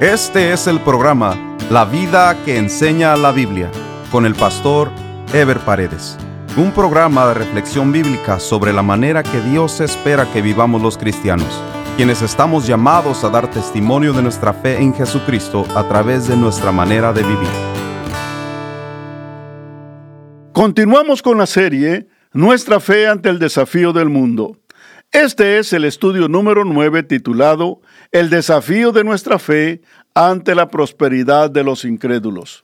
Este es el programa La vida que enseña la Biblia con el pastor Ever Paredes. Un programa de reflexión bíblica sobre la manera que Dios espera que vivamos los cristianos, quienes estamos llamados a dar testimonio de nuestra fe en Jesucristo a través de nuestra manera de vivir. Continuamos con la serie Nuestra fe ante el desafío del mundo. Este es el estudio número 9 titulado El desafío de nuestra fe ante la prosperidad de los incrédulos.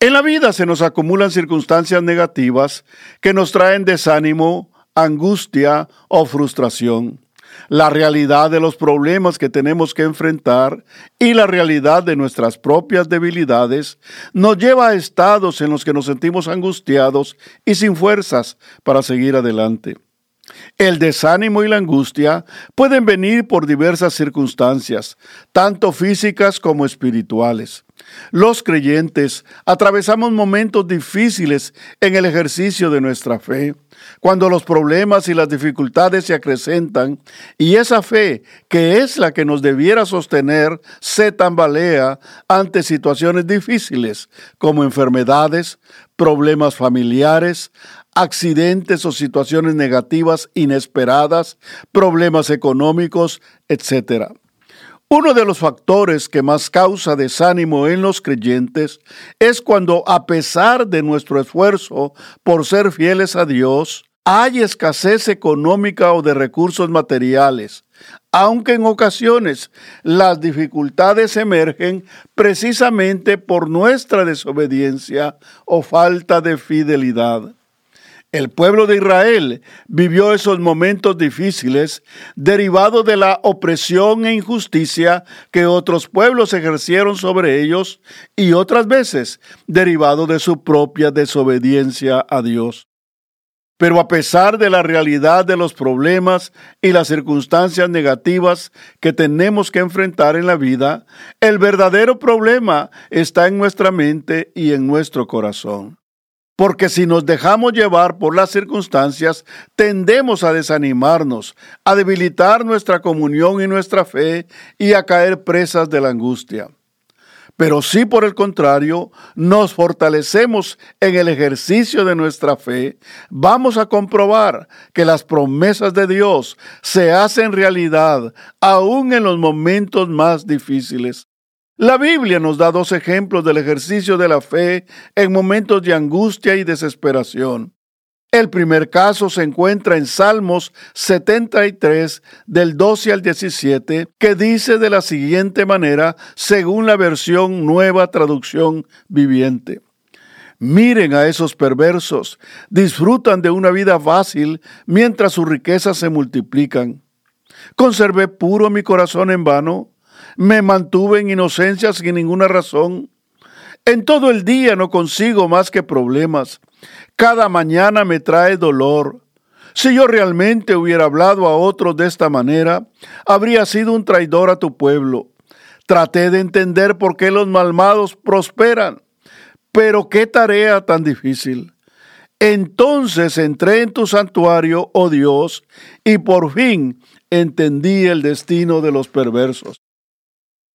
En la vida se nos acumulan circunstancias negativas que nos traen desánimo, angustia o frustración. La realidad de los problemas que tenemos que enfrentar y la realidad de nuestras propias debilidades nos lleva a estados en los que nos sentimos angustiados y sin fuerzas para seguir adelante. El desánimo y la angustia pueden venir por diversas circunstancias, tanto físicas como espirituales. Los creyentes atravesamos momentos difíciles en el ejercicio de nuestra fe, cuando los problemas y las dificultades se acrecentan y esa fe, que es la que nos debiera sostener, se tambalea ante situaciones difíciles como enfermedades, problemas familiares, accidentes o situaciones negativas inesperadas, problemas económicos, etc. Uno de los factores que más causa desánimo en los creyentes es cuando a pesar de nuestro esfuerzo por ser fieles a Dios, hay escasez económica o de recursos materiales, aunque en ocasiones las dificultades emergen precisamente por nuestra desobediencia o falta de fidelidad. El pueblo de Israel vivió esos momentos difíciles derivados de la opresión e injusticia que otros pueblos ejercieron sobre ellos y otras veces derivado de su propia desobediencia a Dios. Pero a pesar de la realidad de los problemas y las circunstancias negativas que tenemos que enfrentar en la vida, el verdadero problema está en nuestra mente y en nuestro corazón. Porque si nos dejamos llevar por las circunstancias, tendemos a desanimarnos, a debilitar nuestra comunión y nuestra fe y a caer presas de la angustia. Pero si por el contrario nos fortalecemos en el ejercicio de nuestra fe, vamos a comprobar que las promesas de Dios se hacen realidad aún en los momentos más difíciles. La Biblia nos da dos ejemplos del ejercicio de la fe en momentos de angustia y desesperación. El primer caso se encuentra en Salmos 73 del 12 al 17, que dice de la siguiente manera, según la versión nueva traducción viviente. Miren a esos perversos, disfrutan de una vida fácil mientras sus riquezas se multiplican. ¿Conservé puro mi corazón en vano? Me mantuve en inocencia sin ninguna razón. En todo el día no consigo más que problemas. Cada mañana me trae dolor. Si yo realmente hubiera hablado a otros de esta manera, habría sido un traidor a tu pueblo. Traté de entender por qué los malvados prosperan. Pero qué tarea tan difícil. Entonces entré en tu santuario, oh Dios, y por fin entendí el destino de los perversos.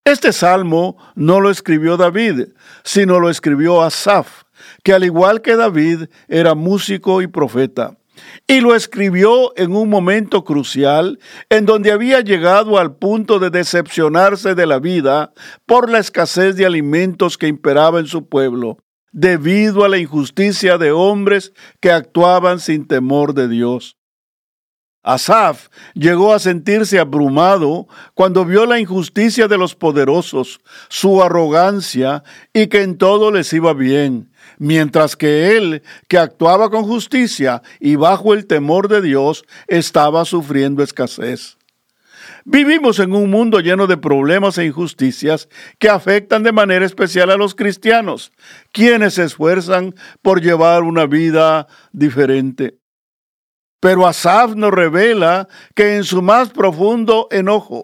Este salmo no lo escribió David, sino lo escribió Asaf, que al igual que David era músico y profeta. Y lo escribió en un momento crucial en donde había llegado al punto de decepcionarse de la vida por la escasez de alimentos que imperaba en su pueblo, debido a la injusticia de hombres que actuaban sin temor de Dios. Asaf llegó a sentirse abrumado cuando vio la injusticia de los poderosos, su arrogancia y que en todo les iba bien, mientras que él, que actuaba con justicia y bajo el temor de Dios, estaba sufriendo escasez. Vivimos en un mundo lleno de problemas e injusticias que afectan de manera especial a los cristianos, quienes se esfuerzan por llevar una vida diferente. Pero Asaf nos revela que en su más profundo enojo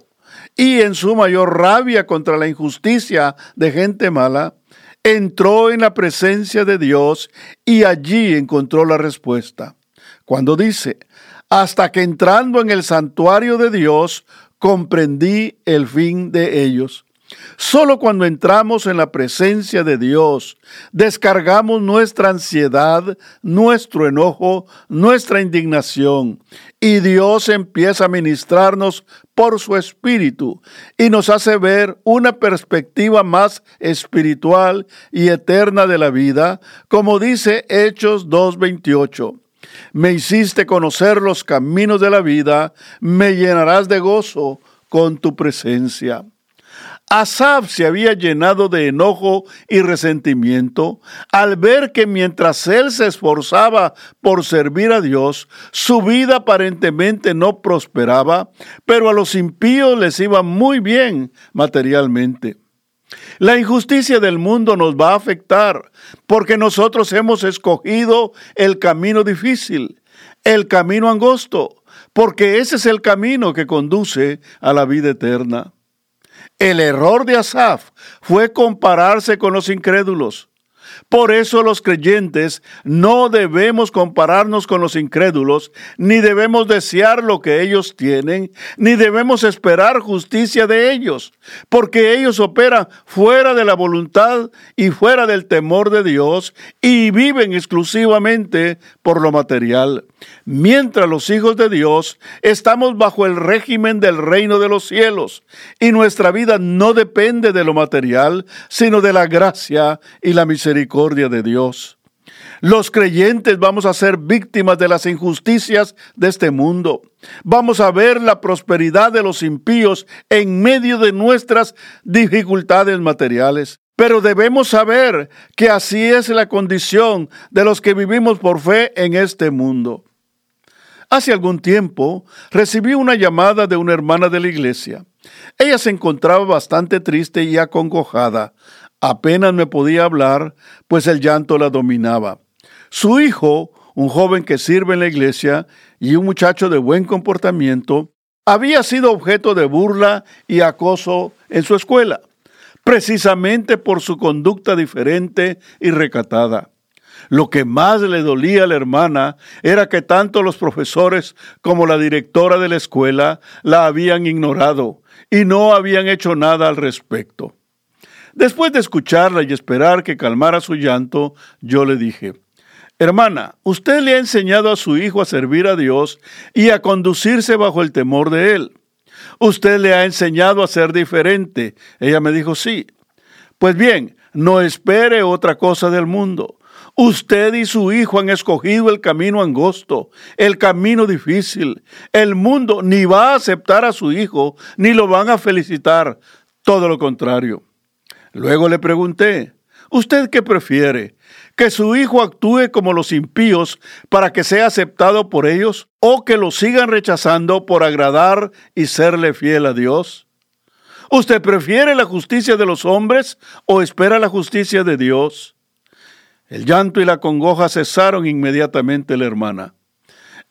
y en su mayor rabia contra la injusticia de gente mala, entró en la presencia de Dios y allí encontró la respuesta. Cuando dice, hasta que entrando en el santuario de Dios, comprendí el fin de ellos. Solo cuando entramos en la presencia de Dios, descargamos nuestra ansiedad, nuestro enojo, nuestra indignación, y Dios empieza a ministrarnos por su espíritu y nos hace ver una perspectiva más espiritual y eterna de la vida, como dice Hechos 2.28. Me hiciste conocer los caminos de la vida, me llenarás de gozo con tu presencia. Asaf se había llenado de enojo y resentimiento al ver que mientras él se esforzaba por servir a Dios, su vida aparentemente no prosperaba, pero a los impíos les iba muy bien materialmente. La injusticia del mundo nos va a afectar porque nosotros hemos escogido el camino difícil, el camino angosto, porque ese es el camino que conduce a la vida eterna. El error de Asaf fue compararse con los incrédulos. Por eso los creyentes no debemos compararnos con los incrédulos, ni debemos desear lo que ellos tienen, ni debemos esperar justicia de ellos, porque ellos operan fuera de la voluntad y fuera del temor de Dios y viven exclusivamente por lo material. Mientras los hijos de Dios estamos bajo el régimen del reino de los cielos y nuestra vida no depende de lo material, sino de la gracia y la de Dios. Los creyentes vamos a ser víctimas de las injusticias de este mundo. Vamos a ver la prosperidad de los impíos en medio de nuestras dificultades materiales. Pero debemos saber que así es la condición de los que vivimos por fe en este mundo. Hace algún tiempo recibí una llamada de una hermana de la iglesia. Ella se encontraba bastante triste y acongojada. Apenas me podía hablar, pues el llanto la dominaba. Su hijo, un joven que sirve en la iglesia y un muchacho de buen comportamiento, había sido objeto de burla y acoso en su escuela, precisamente por su conducta diferente y recatada. Lo que más le dolía a la hermana era que tanto los profesores como la directora de la escuela la habían ignorado y no habían hecho nada al respecto. Después de escucharla y esperar que calmara su llanto, yo le dije, Hermana, usted le ha enseñado a su hijo a servir a Dios y a conducirse bajo el temor de Él. Usted le ha enseñado a ser diferente. Ella me dijo, sí. Pues bien, no espere otra cosa del mundo. Usted y su hijo han escogido el camino angosto, el camino difícil. El mundo ni va a aceptar a su hijo, ni lo van a felicitar. Todo lo contrario. Luego le pregunté, ¿usted qué prefiere? ¿Que su hijo actúe como los impíos para que sea aceptado por ellos o que lo sigan rechazando por agradar y serle fiel a Dios? ¿Usted prefiere la justicia de los hombres o espera la justicia de Dios? El llanto y la congoja cesaron inmediatamente la hermana.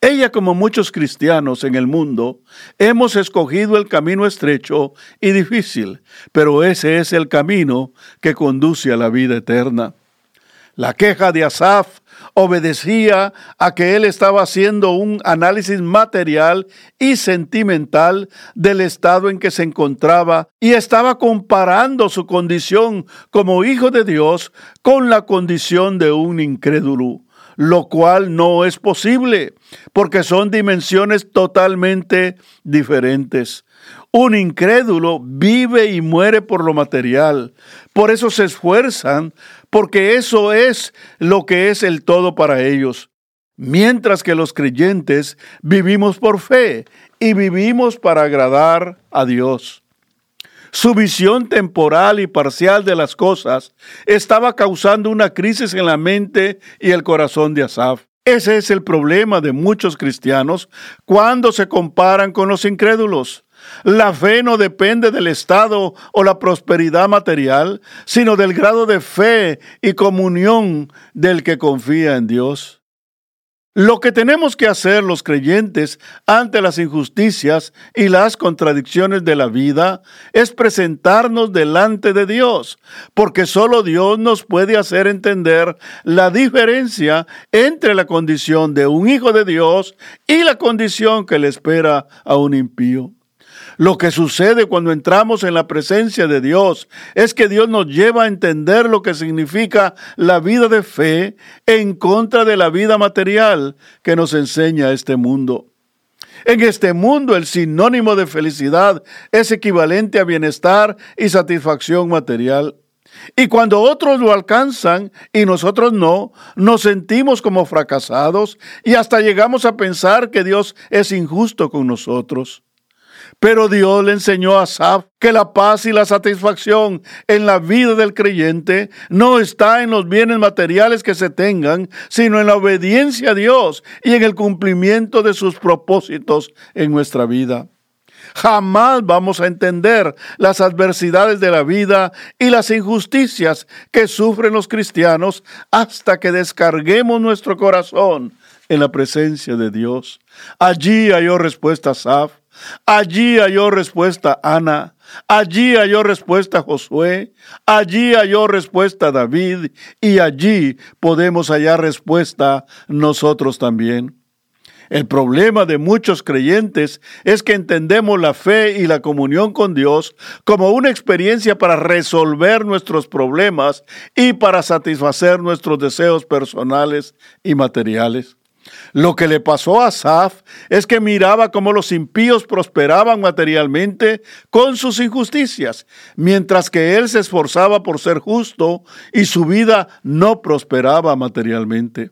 Ella, como muchos cristianos en el mundo, hemos escogido el camino estrecho y difícil, pero ese es el camino que conduce a la vida eterna. La queja de Asaf obedecía a que él estaba haciendo un análisis material y sentimental del estado en que se encontraba y estaba comparando su condición como hijo de Dios con la condición de un incrédulo lo cual no es posible, porque son dimensiones totalmente diferentes. Un incrédulo vive y muere por lo material, por eso se esfuerzan, porque eso es lo que es el todo para ellos. Mientras que los creyentes vivimos por fe y vivimos para agradar a Dios. Su visión temporal y parcial de las cosas estaba causando una crisis en la mente y el corazón de Asaf. Ese es el problema de muchos cristianos cuando se comparan con los incrédulos. La fe no depende del estado o la prosperidad material, sino del grado de fe y comunión del que confía en Dios. Lo que tenemos que hacer los creyentes ante las injusticias y las contradicciones de la vida es presentarnos delante de Dios, porque solo Dios nos puede hacer entender la diferencia entre la condición de un hijo de Dios y la condición que le espera a un impío. Lo que sucede cuando entramos en la presencia de Dios es que Dios nos lleva a entender lo que significa la vida de fe en contra de la vida material que nos enseña este mundo. En este mundo el sinónimo de felicidad es equivalente a bienestar y satisfacción material. Y cuando otros lo alcanzan y nosotros no, nos sentimos como fracasados y hasta llegamos a pensar que Dios es injusto con nosotros. Pero Dios le enseñó a Asaf que la paz y la satisfacción en la vida del creyente no está en los bienes materiales que se tengan, sino en la obediencia a Dios y en el cumplimiento de sus propósitos en nuestra vida. Jamás vamos a entender las adversidades de la vida y las injusticias que sufren los cristianos hasta que descarguemos nuestro corazón en la presencia de Dios. Allí halló respuesta Saf, allí halló respuesta Ana, allí halló respuesta Josué, allí halló respuesta David y allí podemos hallar respuesta nosotros también. El problema de muchos creyentes es que entendemos la fe y la comunión con Dios como una experiencia para resolver nuestros problemas y para satisfacer nuestros deseos personales y materiales. Lo que le pasó a Asaf es que miraba cómo los impíos prosperaban materialmente con sus injusticias, mientras que él se esforzaba por ser justo y su vida no prosperaba materialmente.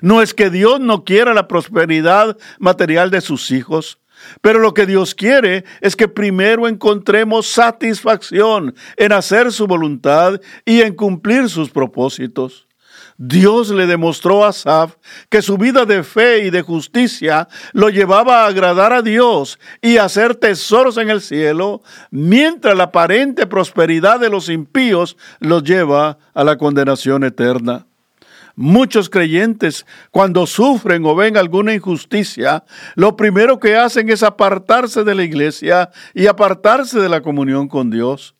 No es que Dios no quiera la prosperidad material de sus hijos, pero lo que Dios quiere es que primero encontremos satisfacción en hacer su voluntad y en cumplir sus propósitos. Dios le demostró a Asaf que su vida de fe y de justicia lo llevaba a agradar a Dios y a hacer tesoros en el cielo, mientras la aparente prosperidad de los impíos los lleva a la condenación eterna. Muchos creyentes, cuando sufren o ven alguna injusticia, lo primero que hacen es apartarse de la iglesia y apartarse de la comunión con Dios.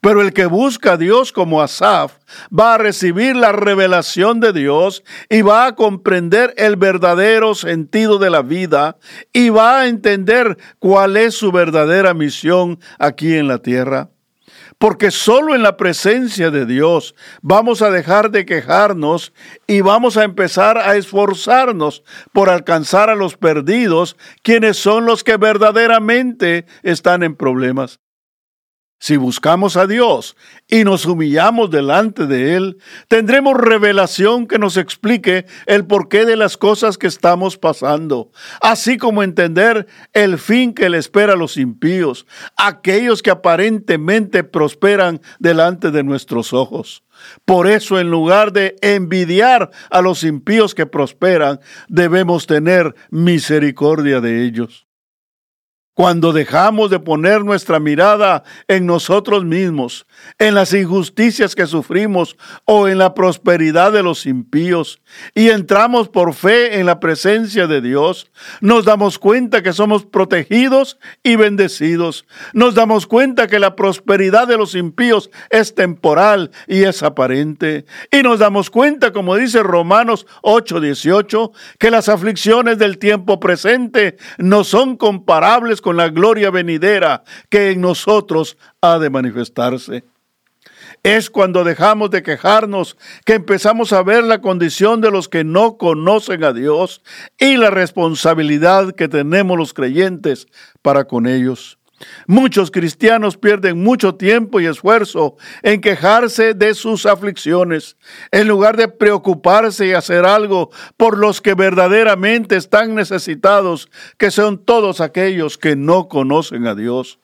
Pero el que busca a Dios como Asaf va a recibir la revelación de Dios y va a comprender el verdadero sentido de la vida y va a entender cuál es su verdadera misión aquí en la tierra porque solo en la presencia de Dios vamos a dejar de quejarnos y vamos a empezar a esforzarnos por alcanzar a los perdidos, quienes son los que verdaderamente están en problemas. Si buscamos a Dios y nos humillamos delante de Él, tendremos revelación que nos explique el porqué de las cosas que estamos pasando, así como entender el fin que le espera a los impíos, aquellos que aparentemente prosperan delante de nuestros ojos. Por eso, en lugar de envidiar a los impíos que prosperan, debemos tener misericordia de ellos. Cuando dejamos de poner nuestra mirada en nosotros mismos, en las injusticias que sufrimos o en la prosperidad de los impíos, y entramos por fe en la presencia de Dios, nos damos cuenta que somos protegidos y bendecidos. Nos damos cuenta que la prosperidad de los impíos es temporal y es aparente. Y nos damos cuenta, como dice Romanos 8:18, que las aflicciones del tiempo presente no son comparables con con la gloria venidera que en nosotros ha de manifestarse. Es cuando dejamos de quejarnos que empezamos a ver la condición de los que no conocen a Dios y la responsabilidad que tenemos los creyentes para con ellos. Muchos cristianos pierden mucho tiempo y esfuerzo en quejarse de sus aflicciones, en lugar de preocuparse y hacer algo por los que verdaderamente están necesitados, que son todos aquellos que no conocen a Dios.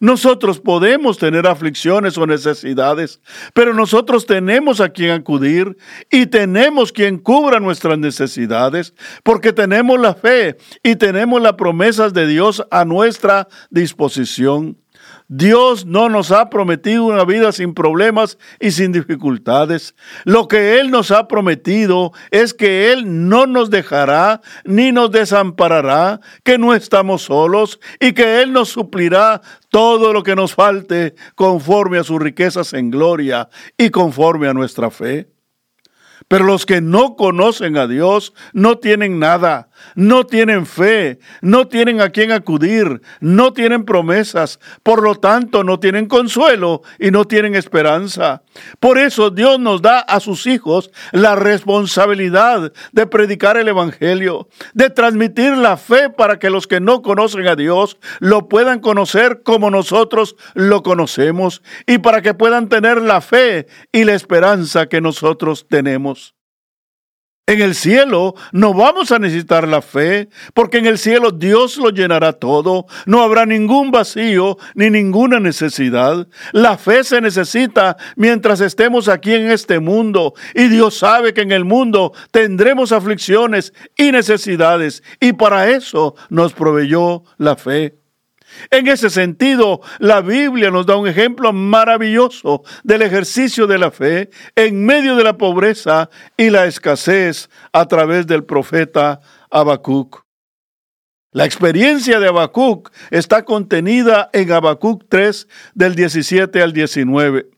Nosotros podemos tener aflicciones o necesidades, pero nosotros tenemos a quien acudir y tenemos quien cubra nuestras necesidades, porque tenemos la fe y tenemos las promesas de Dios a nuestra disposición. Dios no nos ha prometido una vida sin problemas y sin dificultades. Lo que Él nos ha prometido es que Él no nos dejará ni nos desamparará, que no estamos solos y que Él nos suplirá todo lo que nos falte conforme a sus riquezas en gloria y conforme a nuestra fe. Pero los que no conocen a Dios no tienen nada, no tienen fe, no tienen a quién acudir, no tienen promesas, por lo tanto no tienen consuelo y no tienen esperanza. Por eso Dios nos da a sus hijos la responsabilidad de predicar el Evangelio, de transmitir la fe para que los que no conocen a Dios lo puedan conocer como nosotros lo conocemos y para que puedan tener la fe y la esperanza que nosotros tenemos. En el cielo no vamos a necesitar la fe, porque en el cielo Dios lo llenará todo, no habrá ningún vacío ni ninguna necesidad. La fe se necesita mientras estemos aquí en este mundo, y Dios sabe que en el mundo tendremos aflicciones y necesidades, y para eso nos proveyó la fe. En ese sentido, la Biblia nos da un ejemplo maravilloso del ejercicio de la fe en medio de la pobreza y la escasez a través del profeta Habacuc. La experiencia de Habacuc está contenida en Habacuc 3 del 17 al 19.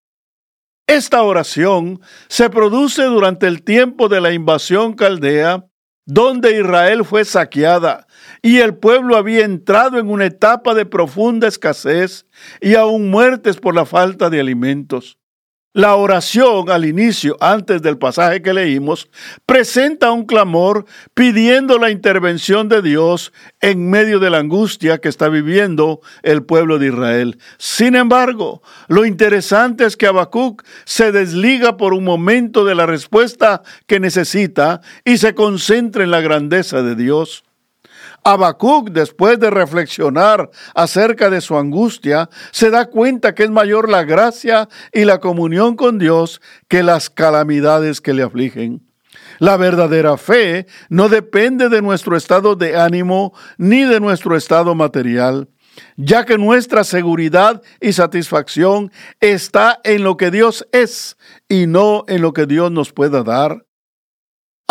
Esta oración se produce durante el tiempo de la invasión caldea, donde Israel fue saqueada y el pueblo había entrado en una etapa de profunda escasez y aún muertes por la falta de alimentos. La oración al inicio, antes del pasaje que leímos, presenta un clamor pidiendo la intervención de Dios en medio de la angustia que está viviendo el pueblo de Israel. Sin embargo, lo interesante es que Habacuc se desliga por un momento de la respuesta que necesita y se concentra en la grandeza de Dios. Habacuc, después de reflexionar acerca de su angustia, se da cuenta que es mayor la gracia y la comunión con Dios que las calamidades que le afligen. La verdadera fe no depende de nuestro estado de ánimo ni de nuestro estado material, ya que nuestra seguridad y satisfacción está en lo que Dios es y no en lo que Dios nos pueda dar.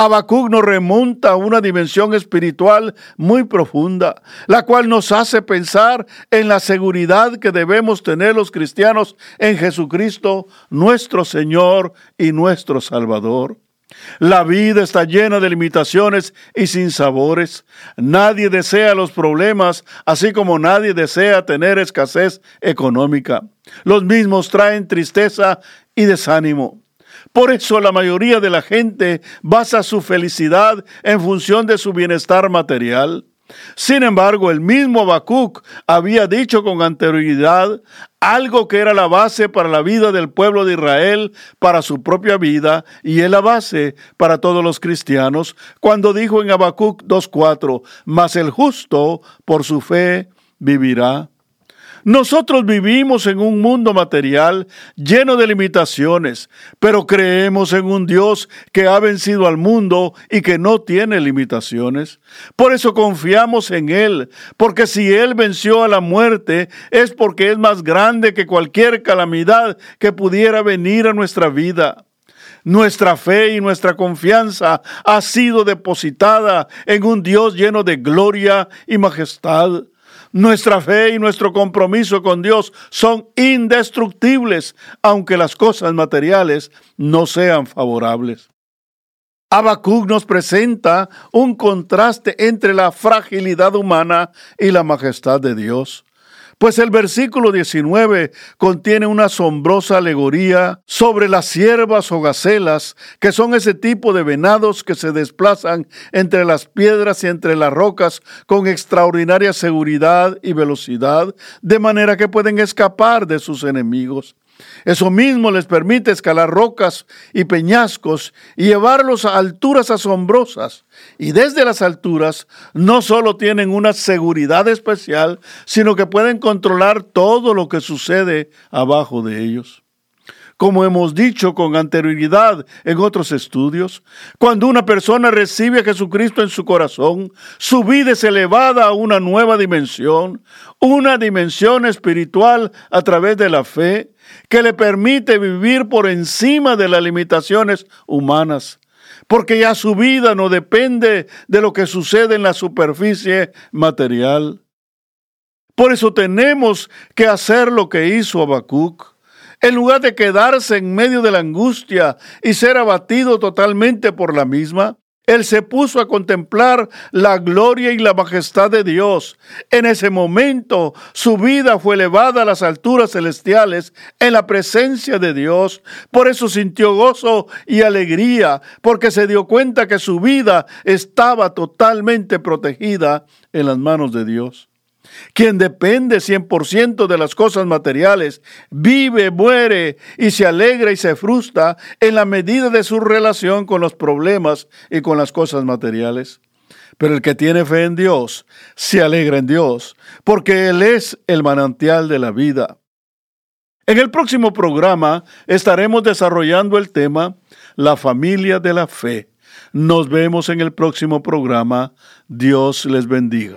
Habacuc nos remonta a una dimensión espiritual muy profunda, la cual nos hace pensar en la seguridad que debemos tener los cristianos en Jesucristo, nuestro Señor y nuestro Salvador. La vida está llena de limitaciones y sin sabores. Nadie desea los problemas, así como nadie desea tener escasez económica. Los mismos traen tristeza y desánimo. Por eso la mayoría de la gente basa su felicidad en función de su bienestar material. Sin embargo, el mismo Habacuc había dicho con anterioridad algo que era la base para la vida del pueblo de Israel, para su propia vida, y es la base para todos los cristianos, cuando dijo en Habacuc 2.4, mas el justo por su fe vivirá. Nosotros vivimos en un mundo material lleno de limitaciones, pero creemos en un Dios que ha vencido al mundo y que no tiene limitaciones. Por eso confiamos en Él, porque si Él venció a la muerte es porque es más grande que cualquier calamidad que pudiera venir a nuestra vida. Nuestra fe y nuestra confianza ha sido depositada en un Dios lleno de gloria y majestad. Nuestra fe y nuestro compromiso con Dios son indestructibles, aunque las cosas materiales no sean favorables. Habacuc nos presenta un contraste entre la fragilidad humana y la majestad de Dios. Pues el versículo 19 contiene una asombrosa alegoría sobre las ciervas o gacelas, que son ese tipo de venados que se desplazan entre las piedras y entre las rocas con extraordinaria seguridad y velocidad, de manera que pueden escapar de sus enemigos. Eso mismo les permite escalar rocas y peñascos y llevarlos a alturas asombrosas. Y desde las alturas no solo tienen una seguridad especial, sino que pueden controlar todo lo que sucede abajo de ellos. como hemos dicho con anterioridad en otros estudios, cuando una persona recibe a Jesucristo en su corazón, su vida es elevada a una nueva dimensión, una dimensión espiritual a través de la fe, que le permite vivir por encima de las limitaciones humanas porque ya su vida no depende de lo que sucede en la superficie material. Por eso tenemos que hacer lo que hizo Habacuc. En lugar de quedarse en medio de la angustia y ser abatido totalmente por la misma, él se puso a contemplar la gloria y la majestad de Dios. En ese momento su vida fue elevada a las alturas celestiales en la presencia de Dios. Por eso sintió gozo y alegría, porque se dio cuenta que su vida estaba totalmente protegida en las manos de Dios. Quien depende 100% de las cosas materiales, vive, muere y se alegra y se frustra en la medida de su relación con los problemas y con las cosas materiales. Pero el que tiene fe en Dios se alegra en Dios, porque Él es el manantial de la vida. En el próximo programa estaremos desarrollando el tema La familia de la fe. Nos vemos en el próximo programa. Dios les bendiga.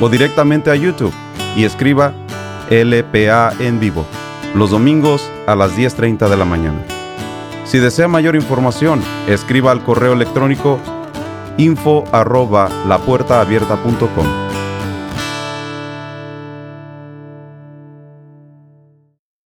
o directamente a YouTube y escriba LPA en vivo los domingos a las 10.30 de la mañana. Si desea mayor información, escriba al correo electrónico info.